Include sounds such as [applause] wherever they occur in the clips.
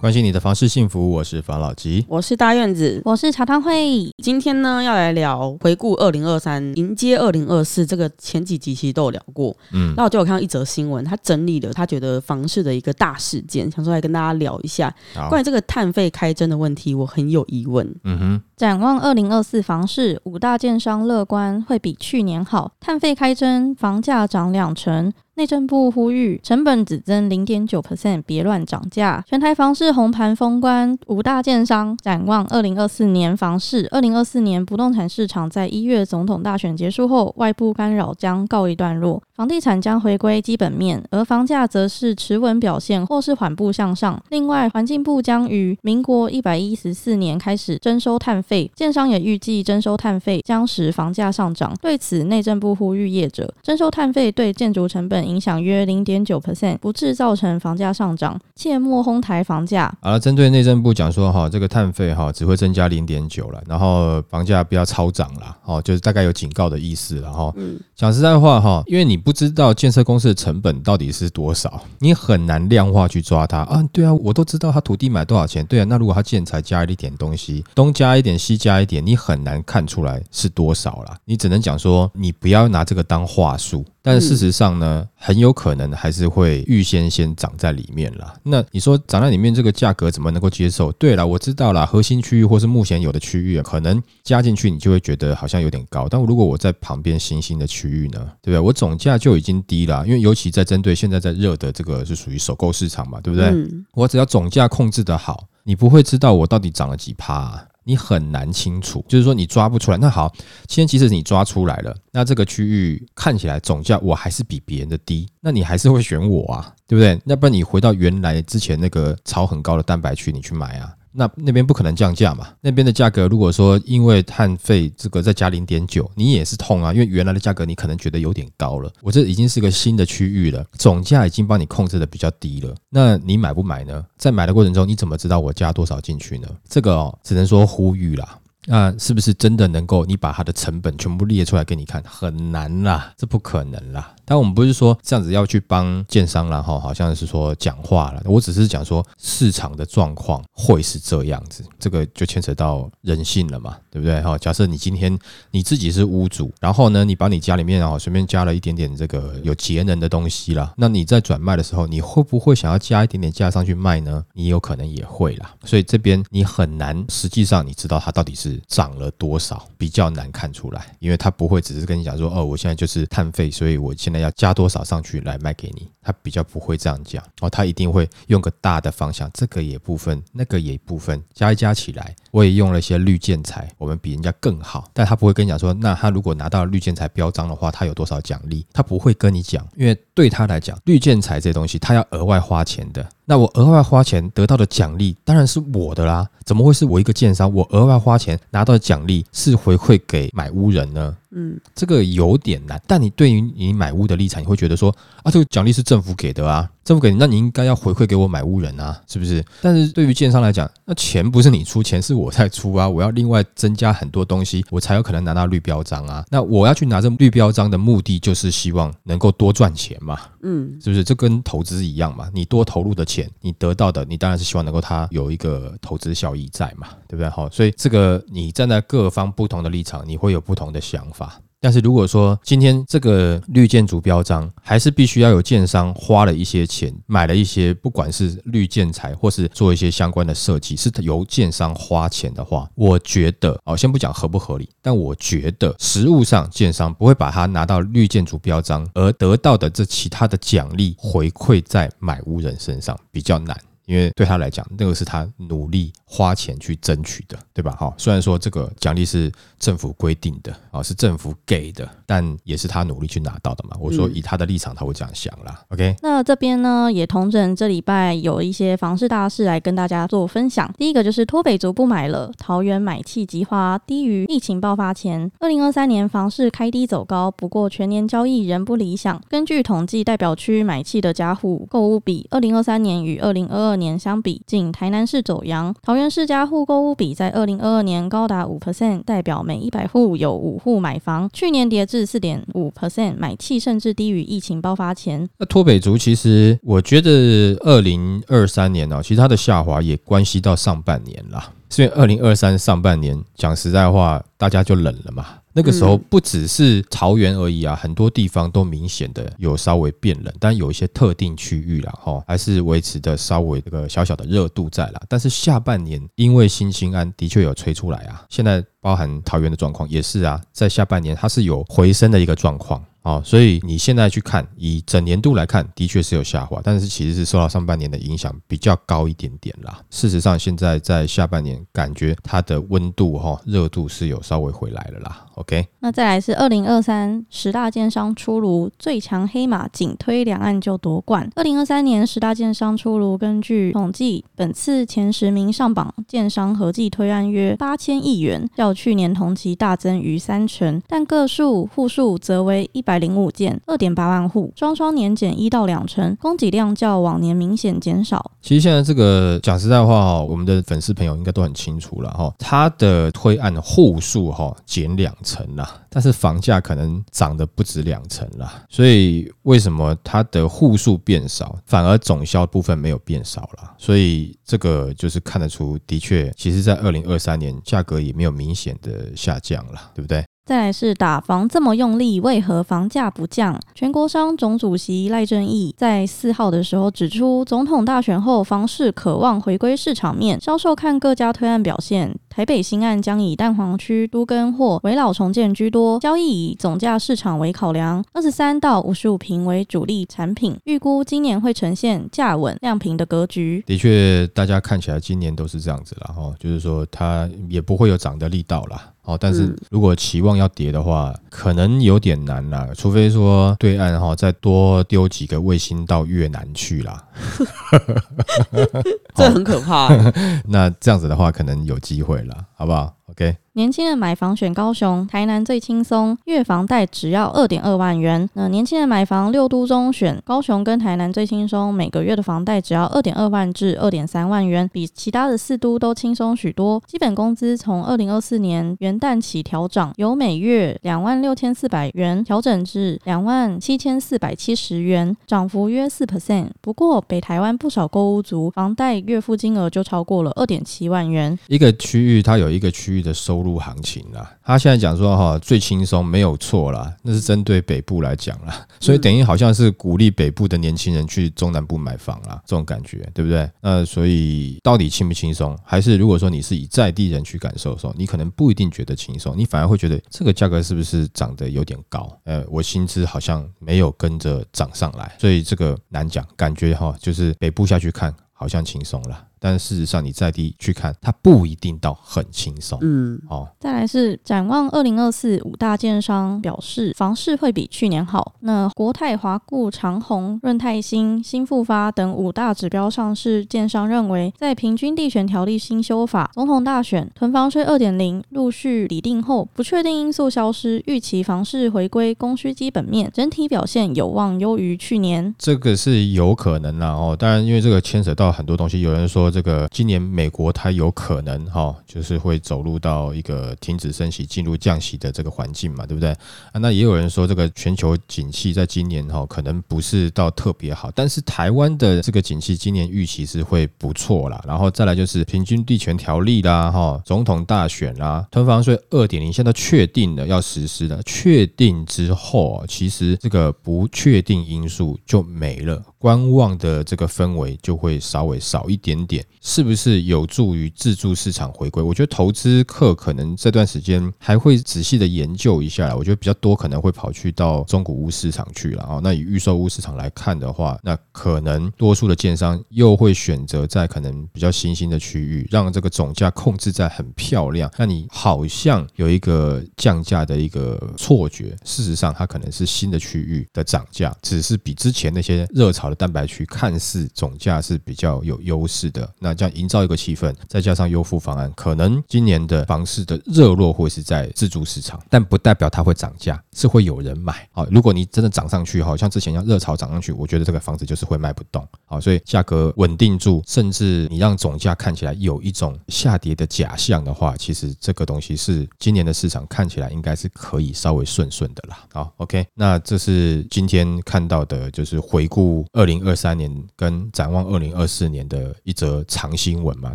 关心你的房事幸福，我是房老吉。我是大院子。我是茶汤会，今天呢要来聊回顾二零二三，迎接二零二四。这个前几集其实都有聊过，嗯那我就有看到一则新闻，他整理了他觉得房市的一个大事件，想说来跟大家聊一下好，关于这个碳费开征的问题，我很有疑问。嗯哼，展望二零二四房市，五大建商乐观会比去年好，碳费开征，房价涨两成。内政部呼吁，成本只增零点九 percent，别乱涨价。全台房市红盘封关，五大建商展望二零二四年房市。二零二四年不动产市场在一月总统大选结束后，外部干扰将告一段落，房地产将回归基本面，而房价则是持稳表现或是缓步向上。另外，环境部将于民国一百一十四年开始征收碳费，建商也预计征收碳费将使房价上涨。对此，内政部呼吁业者征收碳费对建筑成本影响约零点九 percent，不致造成房价上涨，切莫哄抬房价。好了，针对内政部讲说哈，这个碳费哈只会增加零点九了，然后房价不要超涨了，哦，就是大概有警告的意思了哈。嗯，讲实在话哈，因为你不不知道建设公司的成本到底是多少，你很难量化去抓它啊。对啊，我都知道他土地买多少钱，对啊，那如果他建材加一点东西，东加一点西加一点，你很难看出来是多少了。你只能讲说，你不要拿这个当话术。但是事实上呢，很有可能还是会预先先涨在里面啦。那你说涨在里面这个价格怎么能够接受？对了，我知道啦，核心区域或是目前有的区域啊，可能加进去你就会觉得好像有点高。但如果我在旁边新兴的区域呢，对不对？我总价就已经低了，因为尤其在针对现在在热的这个是属于首购市场嘛，对不对？嗯我只要总价控制的好，你不会知道我到底涨了几趴、啊。你很难清楚，就是说你抓不出来。那好，现在即使你抓出来了，那这个区域看起来总价我还是比别人的低，那你还是会选我啊，对不对？要不然你回到原来之前那个炒很高的蛋白区，你去买啊。那那边不可能降价嘛？那边的价格如果说因为碳费这个再加零点九，你也是痛啊，因为原来的价格你可能觉得有点高了。我这已经是个新的区域了，总价已经帮你控制的比较低了，那你买不买呢？在买的过程中，你怎么知道我加多少进去呢？这个哦，只能说呼吁啦。那是不是真的能够你把它的成本全部列出来给你看？很难啦，这不可能啦。但我们不是说这样子要去帮建商啦，哈，好像是说讲话了。我只是讲说市场的状况会是这样子，这个就牵扯到人性了嘛，对不对？哈，假设你今天你自己是屋主，然后呢，你把你家里面啊随便加了一点点这个有节能的东西啦，那你在转卖的时候，你会不会想要加一点点价上去卖呢？你有可能也会啦。所以这边你很难，实际上你知道它到底是涨了多少，比较难看出来，因为它不会只是跟你讲说，哦，我现在就是碳费，所以我现在要加多少上去来卖给你，他比较不会这样讲哦，他一定会用个大的方向，这个也部分，那个也部分，加一加起来，我也用了一些绿建材，我们比人家更好，但他不会跟你讲说，那他如果拿到绿建材标章的话，他有多少奖励，他不会跟你讲，因为对他来讲，绿建材这东西他要额外花钱的。那我额外花钱得到的奖励当然是我的啦，怎么会是我一个建商？我额外花钱拿到的奖励是回馈给买屋人呢？嗯，这个有点难。但你对于你买屋的立场，你会觉得说啊，这个奖励是政府给的啊，政府给你，那你应该要回馈给我买屋人啊，是不是？但是对于建商来讲，那钱不是你出，钱是我在出啊，我要另外增加很多东西，我才有可能拿到绿标章啊。那我要去拿这绿标章的目的，就是希望能够多赚钱嘛。嗯，是不是？这跟投资一样嘛？你多投入的钱，你得到的，你当然是希望能够它有一个投资效益在嘛，对不对？好，所以这个你站在各方不同的立场，你会有不同的想法。但是如果说今天这个绿建筑标章还是必须要有建商花了一些钱买了一些，不管是绿建材或是做一些相关的设计，是由建商花钱的话，我觉得哦，先不讲合不合理，但我觉得实物上建商不会把它拿到绿建筑标章而得到的这其他的奖励回馈在买屋人身上比较难。因为对他来讲，那个是他努力花钱去争取的，对吧？哈，虽然说这个奖励是政府规定的啊，是政府给的，但也是他努力去拿到的嘛。我说以他的立场，他会这样想啦。OK，那这边呢，也同整这礼拜有一些房市大事来跟大家做分享。第一个就是脱北族不买了，桃园买气急花，低于疫情爆发前。二零二三年房市开低走高，不过全年交易仍不理想。根据统计，代表区买气的家户购物比二零二三年与二零二二年相比，仅台南市走阳。桃园市家户购屋比在二零二二年高达五 percent，代表每一百户有五户买房。去年跌至四点五 percent，买气甚至低于疫情爆发前。那脱北族其实，我觉得二零二三年呢，其实它的下滑也关系到上半年啦。所以二零二三上半年，讲实在话，大家就冷了嘛。那个时候不只是桃园而已啊，很多地方都明显的有稍微变冷，但有一些特定区域啦，哈，还是维持的稍微这个小小的热度在啦。但是下半年因为新兴安的确有吹出来啊，现在包含桃园的状况也是啊，在下半年它是有回升的一个状况。哦，所以你现在去看，以整年度来看，的确是有下滑，但是其实是受到上半年的影响比较高一点点啦。事实上，现在在下半年，感觉它的温度哈热度是有稍微回来了啦。OK，那再来是二零二三十大建商出炉，最强黑马紧推两岸就夺冠。二零二三年十大建商出炉，根据统计，本次前十名上榜建商合计推案约八千亿元，较去年同期大增逾三成，但个数户数则为一百零五件，二点八万户，双双年减一到两成，供给量较往年明显减少。其实现在这个讲实在话哈，我们的粉丝朋友应该都很清楚了哈，它的推案户数哈减两。成了，但是房价可能涨得不止两成了，所以为什么它的户数变少，反而总销部分没有变少了？所以这个就是看得出，的确，其实在二零二三年价格也没有明显的下降了，对不对？再来是打房这么用力，为何房价不降？全国商总主席赖正义在四号的时候指出，总统大选后，房市渴望回归市场面，销售看各家推案表现。台北新案将以蛋黄区都更或围老重建居多，交易以总价市场为考量，二十三到五十五平为主力产品，预估今年会呈现价稳量平的格局。的确，大家看起来今年都是这样子了哈，就是说它也不会有涨的力道啦。哦，但是如果期望要跌的话，可能有点难啦，除非说对岸哈再多丢几个卫星到越南去啦，[laughs] [laughs] 这很可怕。[laughs] 那这样子的话，可能有机会了，好不好？OK。年轻人买房选高雄、台南最轻松，月房贷只要二点二万元。那年轻人买房六都中选高雄跟台南最轻松，每个月的房贷只要二点二万至二点三万元，比其他的四都都轻松许多。基本工资从二零二四年元旦起调涨，由每月两万六千四百元调整至两万七千四百七十元，涨幅约四 percent。不过北台湾不少购物族房贷月付金额就超过了二点七万元。一个区域它有一个区域的收。入行情啦，他现在讲说哈最轻松没有错啦，那是针对北部来讲啦，所以等于好像是鼓励北部的年轻人去中南部买房啦，这种感觉对不对？那所以到底轻不轻松？还是如果说你是以在地人去感受的时候，你可能不一定觉得轻松，你反而会觉得这个价格是不是涨得有点高？呃，我薪资好像没有跟着涨上来，所以这个难讲，感觉哈就是北部下去看好像轻松了。但事实上，你在地去看，它不一定到很轻松。嗯，哦，再来是展望二零二四五大建商表示，房市会比去年好。那国泰、华固、长虹、润泰新、新复发等五大指标上市建商认为，在平均地权条例新修法、总统大选、囤房税二点零陆续拟定后，不确定因素消失，预期房市回归供需基本面，整体表现有望优于去年。这个是有可能啦，哦，当然，因为这个牵扯到很多东西，有人说。这个今年美国它有可能哈，就是会走入到一个停止升息、进入降息的这个环境嘛，对不对？啊，那也有人说这个全球景气在今年哈可能不是到特别好，但是台湾的这个景气今年预期是会不错啦。然后再来就是平均地权条例啦，哈，总统大选啦，囤房税二点零现在确定了要实施了，确定之后，其实这个不确定因素就没了。观望的这个氛围就会稍微少一点点，是不是有助于自助市场回归？我觉得投资客可能这段时间还会仔细的研究一下。我觉得比较多可能会跑去到中古屋市场去了啊。那以预售屋市场来看的话，那可能多数的建商又会选择在可能比较新兴的区域，让这个总价控制在很漂亮。那你好像有一个降价的一个错觉，事实上它可能是新的区域的涨价，只是比之前那些热潮。的蛋白区，看似总价是比较有优势的。那这样营造一个气氛，再加上优付方案，可能今年的房市的热络会是在自住市场，但不代表它会涨价，是会有人买。好，如果你真的涨上去，好像之前像热潮涨上去，我觉得这个房子就是会卖不动。好，所以价格稳定住，甚至你让总价看起来有一种下跌的假象的话，其实这个东西是今年的市场看起来应该是可以稍微顺顺的啦。好，OK，那这是今天看到的，就是回顾二零二三年跟展望二零二四年的一则长新闻嘛，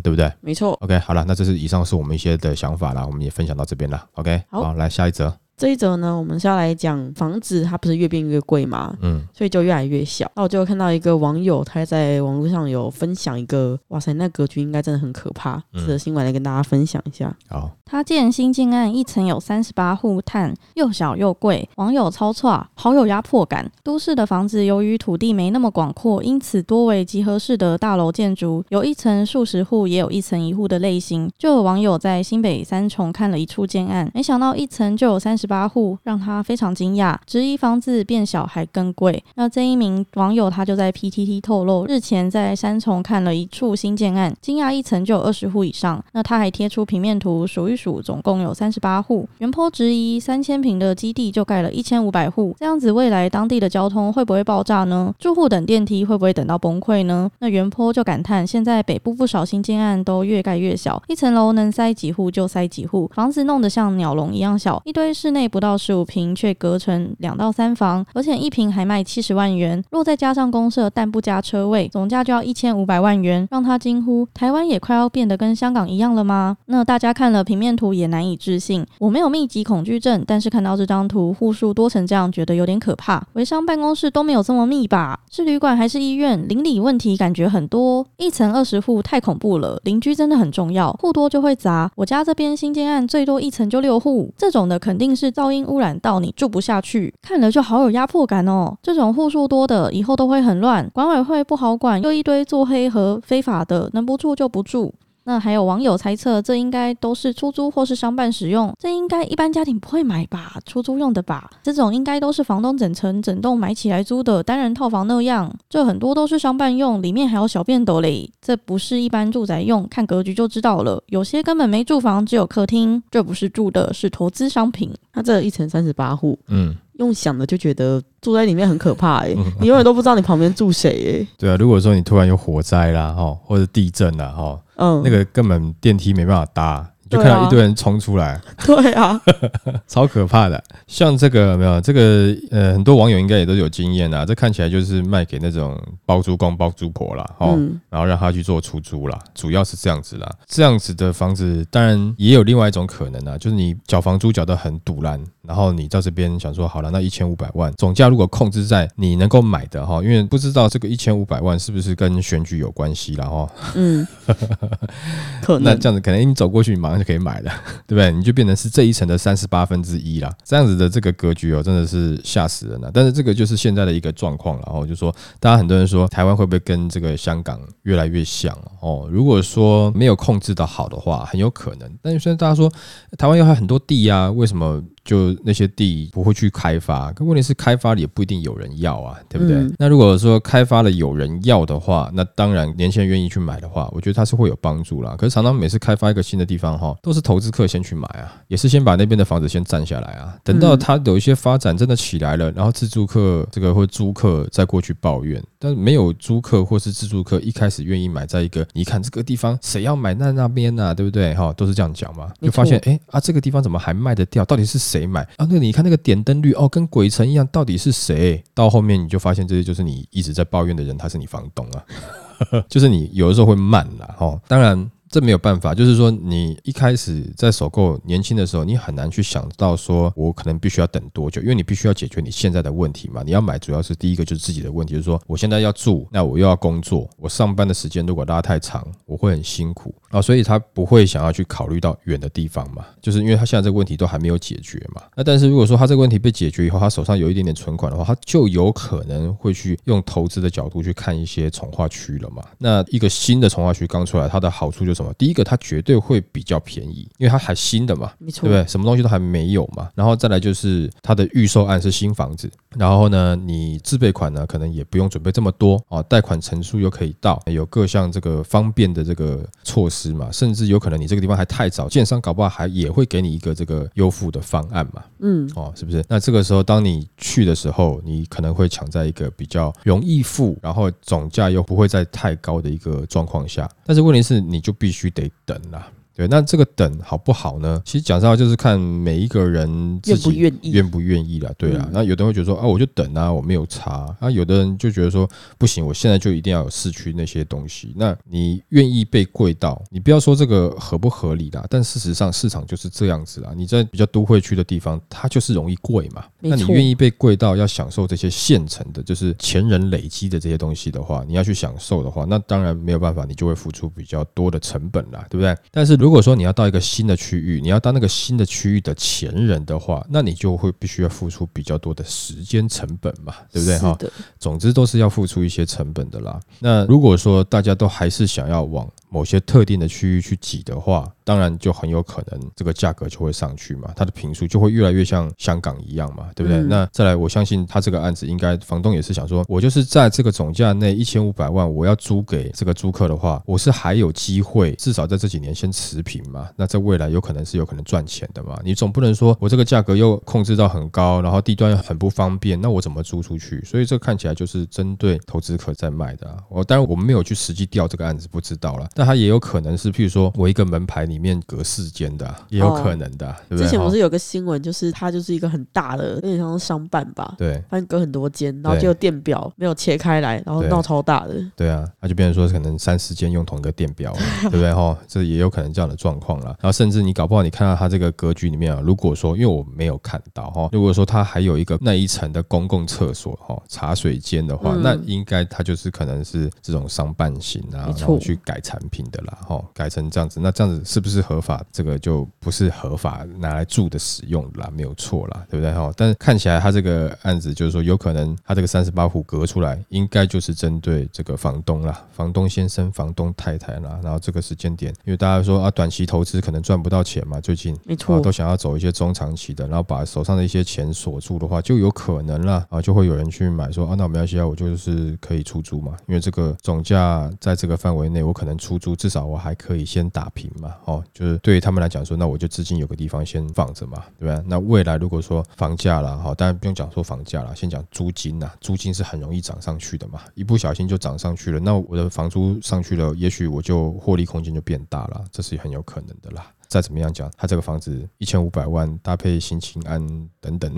对不对没错。？OK，好了，那这是以上是我们一些的想法啦，我们也分享到这边了。OK，好来下一则，这一则呢，我们是要来讲房子，它不是越变越贵吗？嗯所以就越来越小。那我就看到一个网友，他在网络上有分享一个，哇塞，那格局应该真的很可怕。嗯这则新闻来跟大家分享一下。好，他建新建案一层有三十八户，碳又小又贵，网友超错，好有压迫感。都市的房子由于土地没那么广阔，因此多为集合式的大楼建筑，有一层数十户，也有一层一户的类型。就有网友在新北三重看了一处建案，没想到一层就有三十八户，让他非常惊讶，质疑房子变小还更贵。那这一名网友他就在 PTT 透露，日前在三重看了一处新建案，惊讶一层就有二十户以上。那他还贴出平面图数一数，总共有三十八户。原坡质疑三千平的基地就盖了一千五百户，这样子未来当地的交通会不会爆炸呢？住户等电梯会不会等到崩溃呢？那原坡就感叹，现在北部不少新建案都越盖越小，一层楼能塞几户就塞几户，房子弄得像鸟笼一样小，一堆室内不到十五平却隔成两到三房，而且一平还卖七十万元。若再加上公社但不加车位，总价就要一千五百万元，让他惊呼：台湾也快要变得跟香港一样了吗？那大家看了平面图也难以置信。我没有密集恐惧症，但是看到这张图户数多成这样，觉得有点可怕。微商办公室都没有这么密吧？是旅馆还是医院？邻里问题感觉很多，一层二十户太恐怖了。邻居真的很重要，户多就会杂。我家这边新建案最多一层就六户，这种的肯定是噪音污染到你住不下去，看了就好有压迫感哦。这种户数多的以后都会很乱，管委会不好管，又一堆做黑和非法的，能不住就不住。那还有网友猜测，这应该都是出租或是商办使用，这应该一般家庭不会买吧？出租用的吧？这种应该都是房东整层整栋买起来租的单人套房那样，这很多都是商办用，里面还有小便斗嘞，这不是一般住宅用，看格局就知道了。有些根本没住房，只有客厅，这不是住的，是投资商品。那这一层三十八户，嗯，用想的就觉得住在里面很可怕哎、嗯。你永远都不知道你旁边住谁哎、[laughs] 对啊，如果说你突然有火灾啦，哈，或者地震啦，哈，嗯，那个根本电梯没办法搭，你就看到一堆人冲出来，对啊，[laughs] 超可怕的。像这个没有这个呃，很多网友应该也都有经验啊。这看起来就是卖给那种包租公、包租婆啦，哦，嗯然后让他去做出租啦，主要是这样子啦。这样子的房子，当然也有另外一种可能啊，就是你缴房租缴得很堵烂，然后你到这边想说，好了，那一千五百万总价如果控制在你能够买的哈，因为不知道这个一千五百万是不是跟选举有关系啦。哈。嗯，[laughs] 可能那这样子可能你走过去，你马那就可以买了，[laughs] 对不对？你就变成是这一层的三十八分之一啦。这样子的这个格局哦，真的是吓死人了。但是这个就是现在的一个状况了。然后就说，大家很多人说台湾会不会跟这个香港越来越像哦？如果说没有控制的好的话，很有可能。但是现在大家说台湾有很多地啊，为什么？就那些地不会去开发，可问题是开发了也不一定有人要啊，对不对？嗯那如果说开发了有人要的话，那当然年轻人愿意去买的话，我觉得它是会有帮助啦。可是常常每次开发一个新的地方哈，都是投资客先去买啊，也是先把那边的房子先占下来啊，等到它有一些发展真的起来了，然后自住客这个或租客再过去抱怨，但是没有租客或是自住客一开始愿意买在一个你看这个地方谁要买那那边呢、啊，对不对？哈，都是这样讲嘛，就发现哎啊这个地方怎么还卖得掉？到底是谁谁买啊？那你看那个点灯率哦，跟鬼城一样，到底是谁？到后面你就发现这些就是你一直在抱怨的人，他是你房东啊，[laughs] 就是你有的时候会慢啦，哦，当然。这没有办法，就是说你一开始在首购年轻的时候，你很难去想到说，我可能必须要等多久，因为你必须要解决你现在的问题嘛。你要买，主要是第一个就是自己的问题，就是说我现在要住，那我又要工作，我上班的时间如果拉太长，我会很辛苦啊，所以他不会想要去考虑到远的地方嘛，就是因为他现在这个问题都还没有解决嘛。那但是如果说他这个问题被解决以后，他手上有一点点存款的话，他就有可能会去用投资的角度去看一些从化区了嘛。那一个新的从化区刚出来，它的好处就什么？第一个，它绝对会比较便宜，因为它还新的嘛，没错，对不对？什么东西都还没有嘛。然后再来就是它的预售案是新房子，然后呢，你自备款呢可能也不用准备这么多啊，贷款成数又可以到，有各项这个方便的这个措施嘛，甚至有可能你这个地方还太早，建商搞不好还也会给你一个这个优付的方案嘛，嗯，哦，是不是？那这个时候当你去的时候，你可能会抢在一个比较容易付，然后总价又不会在太高的一个状况下，但是问题是你就必必须得等啦。对，那这个等好不好呢？其实讲实话，就是看每一个人自愿不己愿意愿不愿意啦。对啊嗯，那有的人会觉得说啊，我就等啊，我没有差啊。有的人就觉得说不行，我现在就一定要有市区那些东西。那你愿意被贵到？你不要说这个合不合理啦，但事实上市场就是这样子啦。你在比较都会区的地方，它就是容易贵嘛。那你愿意被贵到要享受这些现成的，就是前人累积的这些东西的话，你要去享受的话，那当然没有办法，你就会付出比较多的成本啦，对不对？但是如果说你要到一个新的区域，你要当那个新的区域的前人的话，那你就会必须要付出比较多的时间成本嘛，对不对哈？总之都是要付出一些成本的啦。那如果说大家都还是想要往某些特定的区域去挤的话，当然就很有可能这个价格就会上去嘛，它的平数就会越来越像香港一样嘛，对不对？嗯那再来，我相信他这个案子应该房东也是想说，我就是在这个总价内一千五百万，我要租给这个租客的话，我是还有机会，至少在这几年先持平嘛。那在未来有可能是有可能赚钱的嘛。你总不能说我这个价格又控制到很高，然后地段又很不方便，那我怎么租出去？所以这看起来就是针对投资客在卖的、啊。我当然我们没有去实际调这个案子，不知道了。但它也有可能是，譬如说我一个门牌里面隔四间的啊、也有可能的啊、对不对？之前不是有个新闻，就是它就是一个很大的，有点像是商办吧，对。反正隔很多间，然后就电表没有切开来，然后闹超大的。对啊，那就变成说可能三四间用同一个电表了，[laughs] 对不对哈？这也有可能这样的状况啦。然后甚至你搞不好你看到它这个格局里面啊，如果说因为我没有看到哈，如果说它还有一个那一层的公共厕所哈、茶水间的话，嗯那应该它就是可能是这种商办型啊然后去改产品的啦哈，改成这样子，那这样子是不是合法？这个就不是合法拿来住的使用啦，没有错啦，对不对哈？但是看起来他这个案子就是说有可能他这个三十八户隔出来，应该就是针对这个房东啦，房东先生、房东太太啦，然后这个时间点，因为大家说啊，短期投资可能赚不到钱嘛，最近啊没错，都想要走一些中长期的，然后把手上的一些钱锁住的话，就有可能啦啊，就会有人去买说啊，那我没关系啊，我就是可以出租嘛，因为这个总价在这个范围内，我可能出租，至少我还可以先打平嘛，哦，就是对于他们来讲说，那我就资金有个地方先放着嘛，对吧？那未来如果说房价啦，哈，当然不用讲说房价啦，先讲租金呐，租金是很容易涨上去的嘛，一不小心就涨上去了，那我的房租上去了，也许我就获利空间就变大了，这是很有可能的啦。再怎么样讲，他这个房子一千五百万，搭配新青安等等，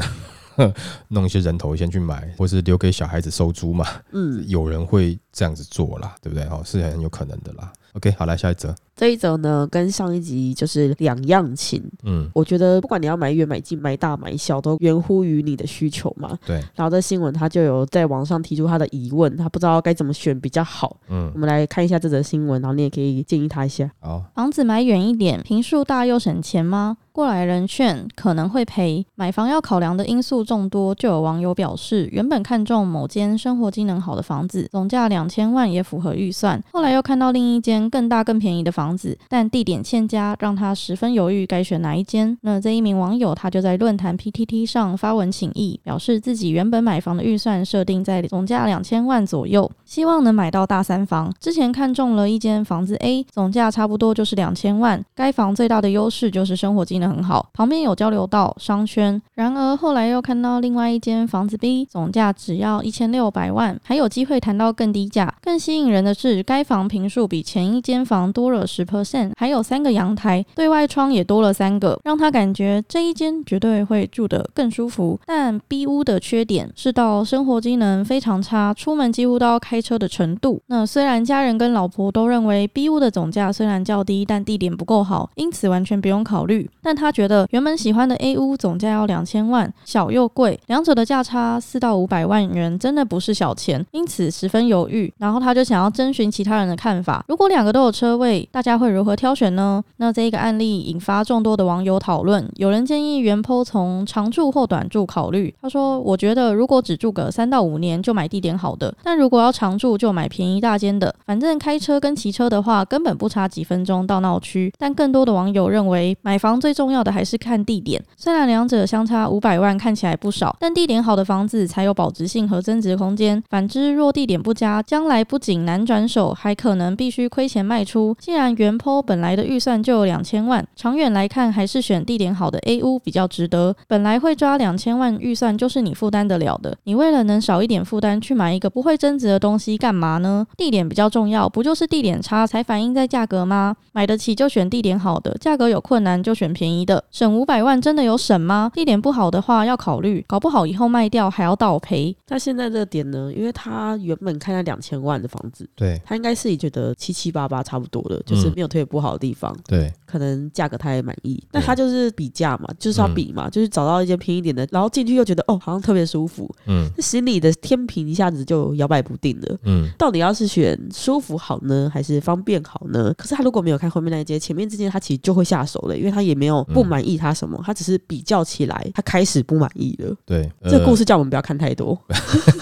[laughs] 弄一些人头先去买，或是留给小孩子收租嘛，嗯，有人会这样子做啦，对不对？哦，是很有可能的啦。OK，好，来下一则，这一则呢跟上一集就是两样情。嗯，我觉得不管你要买远买近买大买小，都源乎于你的需求嘛。对，然后这新闻他就有在网上提出他的疑问，他不知道该怎么选比较好。嗯我，们来看一下这则新闻，然后你也可以建议他一下。好，房子买远一点，平数大又省钱吗？过来人劝可能会赔。买房要考量的因素众多，就有网友表示，原本看中某间生活机能好的房子，总价两千万也符合预算，后来又看到另一间更大更便宜的房房子，但地点欠佳，让他十分犹豫该选哪一间。那这一名网友他就在论坛 PTT 上发文请意，表示自己原本买房的预算设定在总价两千万左右，希望能买到大三房。之前看中了一间房子 A，总价差不多就是两千万。该房最大的优势就是生活机能很好，旁边有交流道、商圈。然而后来又看到另外一间房子 B，总价只要一千六百万，还有机会谈到更低价。更吸引人的是，该房平数比前一间房多了十 percent，还有三个阳台，对外窗也多了三个，让他感觉这一间绝对会住得更舒服。但 B 屋的缺点是到生活机能非常差，出门几乎都要开车的程度。那虽然家人跟老婆都认为 B 屋的总价虽然较低，但地点不够好，因此完全不用考虑。但他觉得原本喜欢的 A 屋总价要两千万，小又贵，两者的价差四到五百万元，真的不是小钱，因此十分犹豫。然后他就想要征询其他人的看法，如果两个都有车位，大家家会如何挑选呢？那这一个案例引发众多的网友讨论，有人建议原坡从长住或短住考虑。他说：“我觉得如果只住个三到五年，就买地点好的；但如果要常住，就买便宜大间的。反正开车跟骑车的话，根本不差几分钟到闹区。”但更多的网友认为，买房最重要的还是看地点。虽然两者相差五百万，看起来不少，但地点好的房子才有保值性和增值空间。反之，若地点不佳，将来不仅难转手，还可能必须亏钱卖出。既然原坡本来的预算就有两千万，长远来看，还是选地点好的 A 屋比较值得。本来会抓两千万预算，就是你负担得了的。你为了能少一点负担，去买一个不会增值的东西，干嘛呢？地点比较重要，不就是地点差才反映在价格吗？买得起就选地点好的，价格有困难就选便宜的。省五百万真的有省吗？地点不好的话要考虑，搞不好以后卖掉还要倒赔。那现在这个点呢？因为他原本看在两千万的房子，对他应该是也觉得七七八八差不多了，就是嗯没有特别不好的地方，对可能价格他也满意。那他就是比价嘛，就是要比嘛，就是找到一间便宜一点的，然后进去又觉得哦，好像特别舒服，嗯那心里的天平一下子就摇摆不定了。嗯到底要是选舒服好呢，还是方便好呢？可是他如果没有看后面那一间，前面这间他其实就会下手了，因为他也没有不满意他什么，他只是比较起来，他开始不满意了。对，这故事事叫我们不要看太多。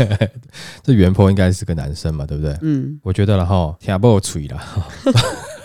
[laughs] 这原坡应该是个男生嘛，对不对？嗯，我觉得了哈，听不吹啦。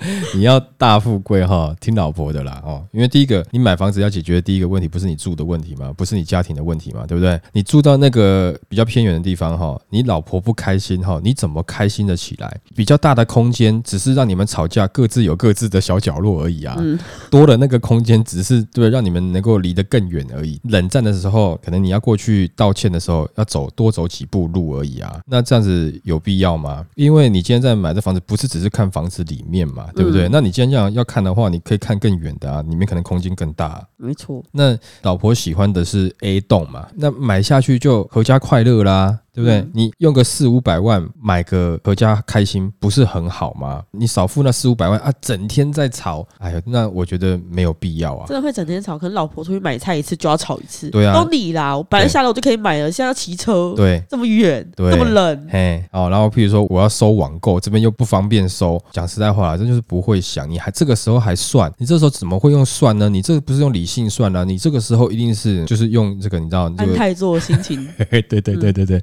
[laughs] 你要大富贵哈，听老婆的啦哦。因为第一个，你买房子要解决的第一个问题，不是你住的问题吗？不是你家庭的问题嘛，对不对？你住到那个比较偏远的地方哈，你老婆不开心哈，你怎么开心的起来？比较大的空间，只是让你们吵架，各自有各自的小角落而已啊。嗯多了那个空间，只是对让你们能够离得更远而已。冷战的时候，可能你要过去道歉的时候，要走多走几步路而已啊。那这样子有必要吗？因为你今天在买这房子，不是只是看房子里面嘛，对不对？嗯那你既然这样要看的话，你可以看更远的啊，里面可能空间更大、没错。那老婆喜欢的是 A 栋嘛，那买下去就阖家快乐啦。对不对？嗯你用个四五百万买个阖家开心，不是很好吗？你少付那四五百万啊，整天在吵，哎呀，那我觉得没有必要啊。真的会整天吵，可能老婆出去买菜一次就要吵一次。对啊都你啦，我本来下楼就可以买了，现在要骑车，对，这么远，对这么冷，哎，哦，然后譬如说我要收网购，这边又不方便收，讲实在话啦，这就是不会想，你还这个时候还算，你这时候怎么会用算呢？你这个不是用理性算啦、你这个时候一定是就是用这个，你知道这个，安泰做心情，对对对对对对。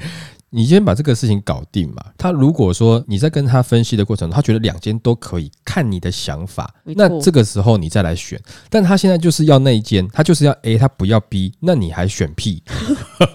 你先把这个事情搞定嘛。他如果说你在跟他分析的过程中，他觉得两间都可以，看你的想法那这个时候你再来选。但他现在就是要那一间，他就是要 A，他不要 B，那你还选 P？？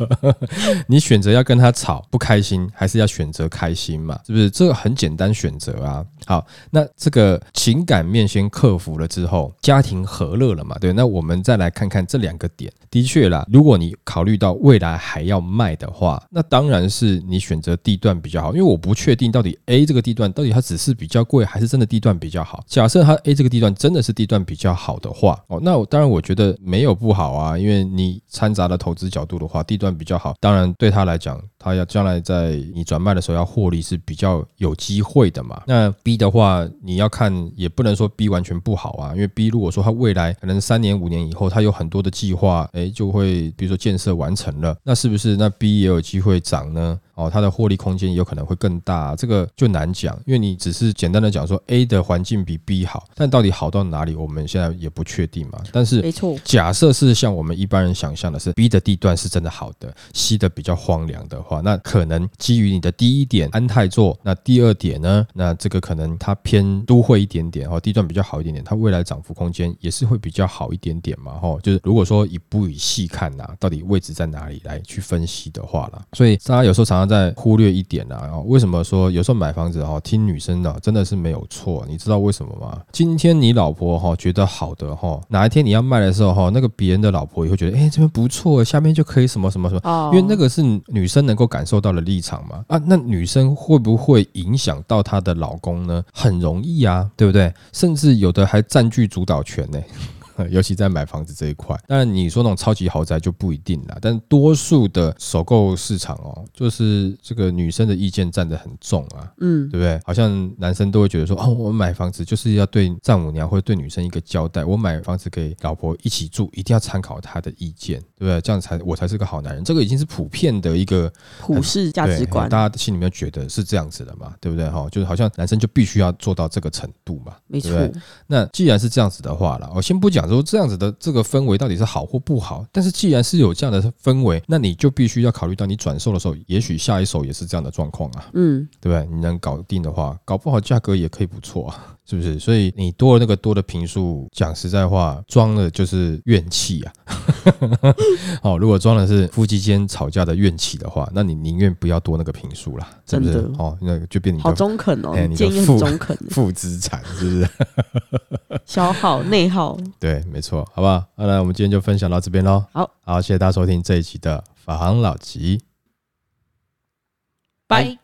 [laughs] 你选择要跟他吵不开心，还是要选择开心嘛？是不是？这个很简单选择啊。好，那这个情感面先克服了之后，家庭和乐了嘛？对，那我们再来看看这两个点。的确啦，如果你考虑到未来还要卖的话，那当然是是你选择地段比较好，因为我不确定到底 A 这个地段到底它只是比较贵，还是真的地段比较好。假设它 A 这个地段真的是地段比较好的话，哦，那我当然我觉得没有不好啊，因为你掺杂了投资角度的话，地段比较好，当然对他来讲，他要将来在你转卖的时候要获利是比较有机会的嘛。那 B 的话，你要看也不能说 B 完全不好啊，因为 B 如果说它未来可能三年五年以后，它有很多的计划，哎，就会比如说建设完成了，那是不是那 B 也有机会涨呢？呢，哦，它的获利空间有可能会更大，这个就难讲，因为你只是简单的讲说 A 的环境比 B 好，但到底好到哪里，我们现在也不确定嘛。但是没错，假设是像我们一般人想象的是 B 的地段是真的好的，C 的比较荒凉的话，那可能基于你的第一点安泰座，那第二点呢，那这个可能它偏都会一点点哦，地段比较好一点点，它未来涨幅空间也是会比较好一点点嘛，吼，就是如果说以不以细看呐、到底位置在哪里来去分析的话啦，所以大家有时候常常在忽略一点啊，哦，为什么说有时候买房子哈，听女生的真的是没有错，你知道为什么吗？今天你老婆哈觉得好的哈，哪一天你要卖的时候哈，那个别人的老婆也会觉得，哎、这边不错，下面就可以什么什么什么。哦因为那个是女生能够感受到的立场嘛，啊，那女生会不会影响到她的老公呢？很容易啊，对不对？甚至有的还占据主导权呢。尤其在买房子这一块。但你说那种超级豪宅就不一定了，但多数的首购市场哦，就是这个女生的意见占得很重啊，嗯，对不对？好像男生都会觉得说，哦，我买房子就是要对丈母娘或者对女生一个交代，我买房子给老婆一起住，一定要参考她的意见，对不对？这样才我才是个好男人。这个已经是普遍的一个普世价值观，大家心里面觉得是这样子的嘛，对不对？哈，就是好像男生就必须要做到这个程度嘛，没错？那既然是这样子的话了，我先不讲说这样子的这个氛围到底是好或不好，但是既然是有这样的氛围，那你就必须要考虑到你转售的时候，也许下一手也是这样的状况啊，嗯，对不对？你能搞定的话，搞不好价格也可以不错啊，是不是？所以你多了那个多的平数，讲实在话，装的就是怨气啊。[laughs] 哦，如果装的是夫妻间吵架的怨气的话，那你宁愿不要多那个平数啦，是不是真？的哦，那个就变你好中肯哦，哎你的建议很中肯，[laughs] 负资产，是不是？[laughs] 消耗内耗，对，没错，好不好？好那我们今天就分享到这边喽。好，好，谢谢大家收听这一期的法航老吉。拜。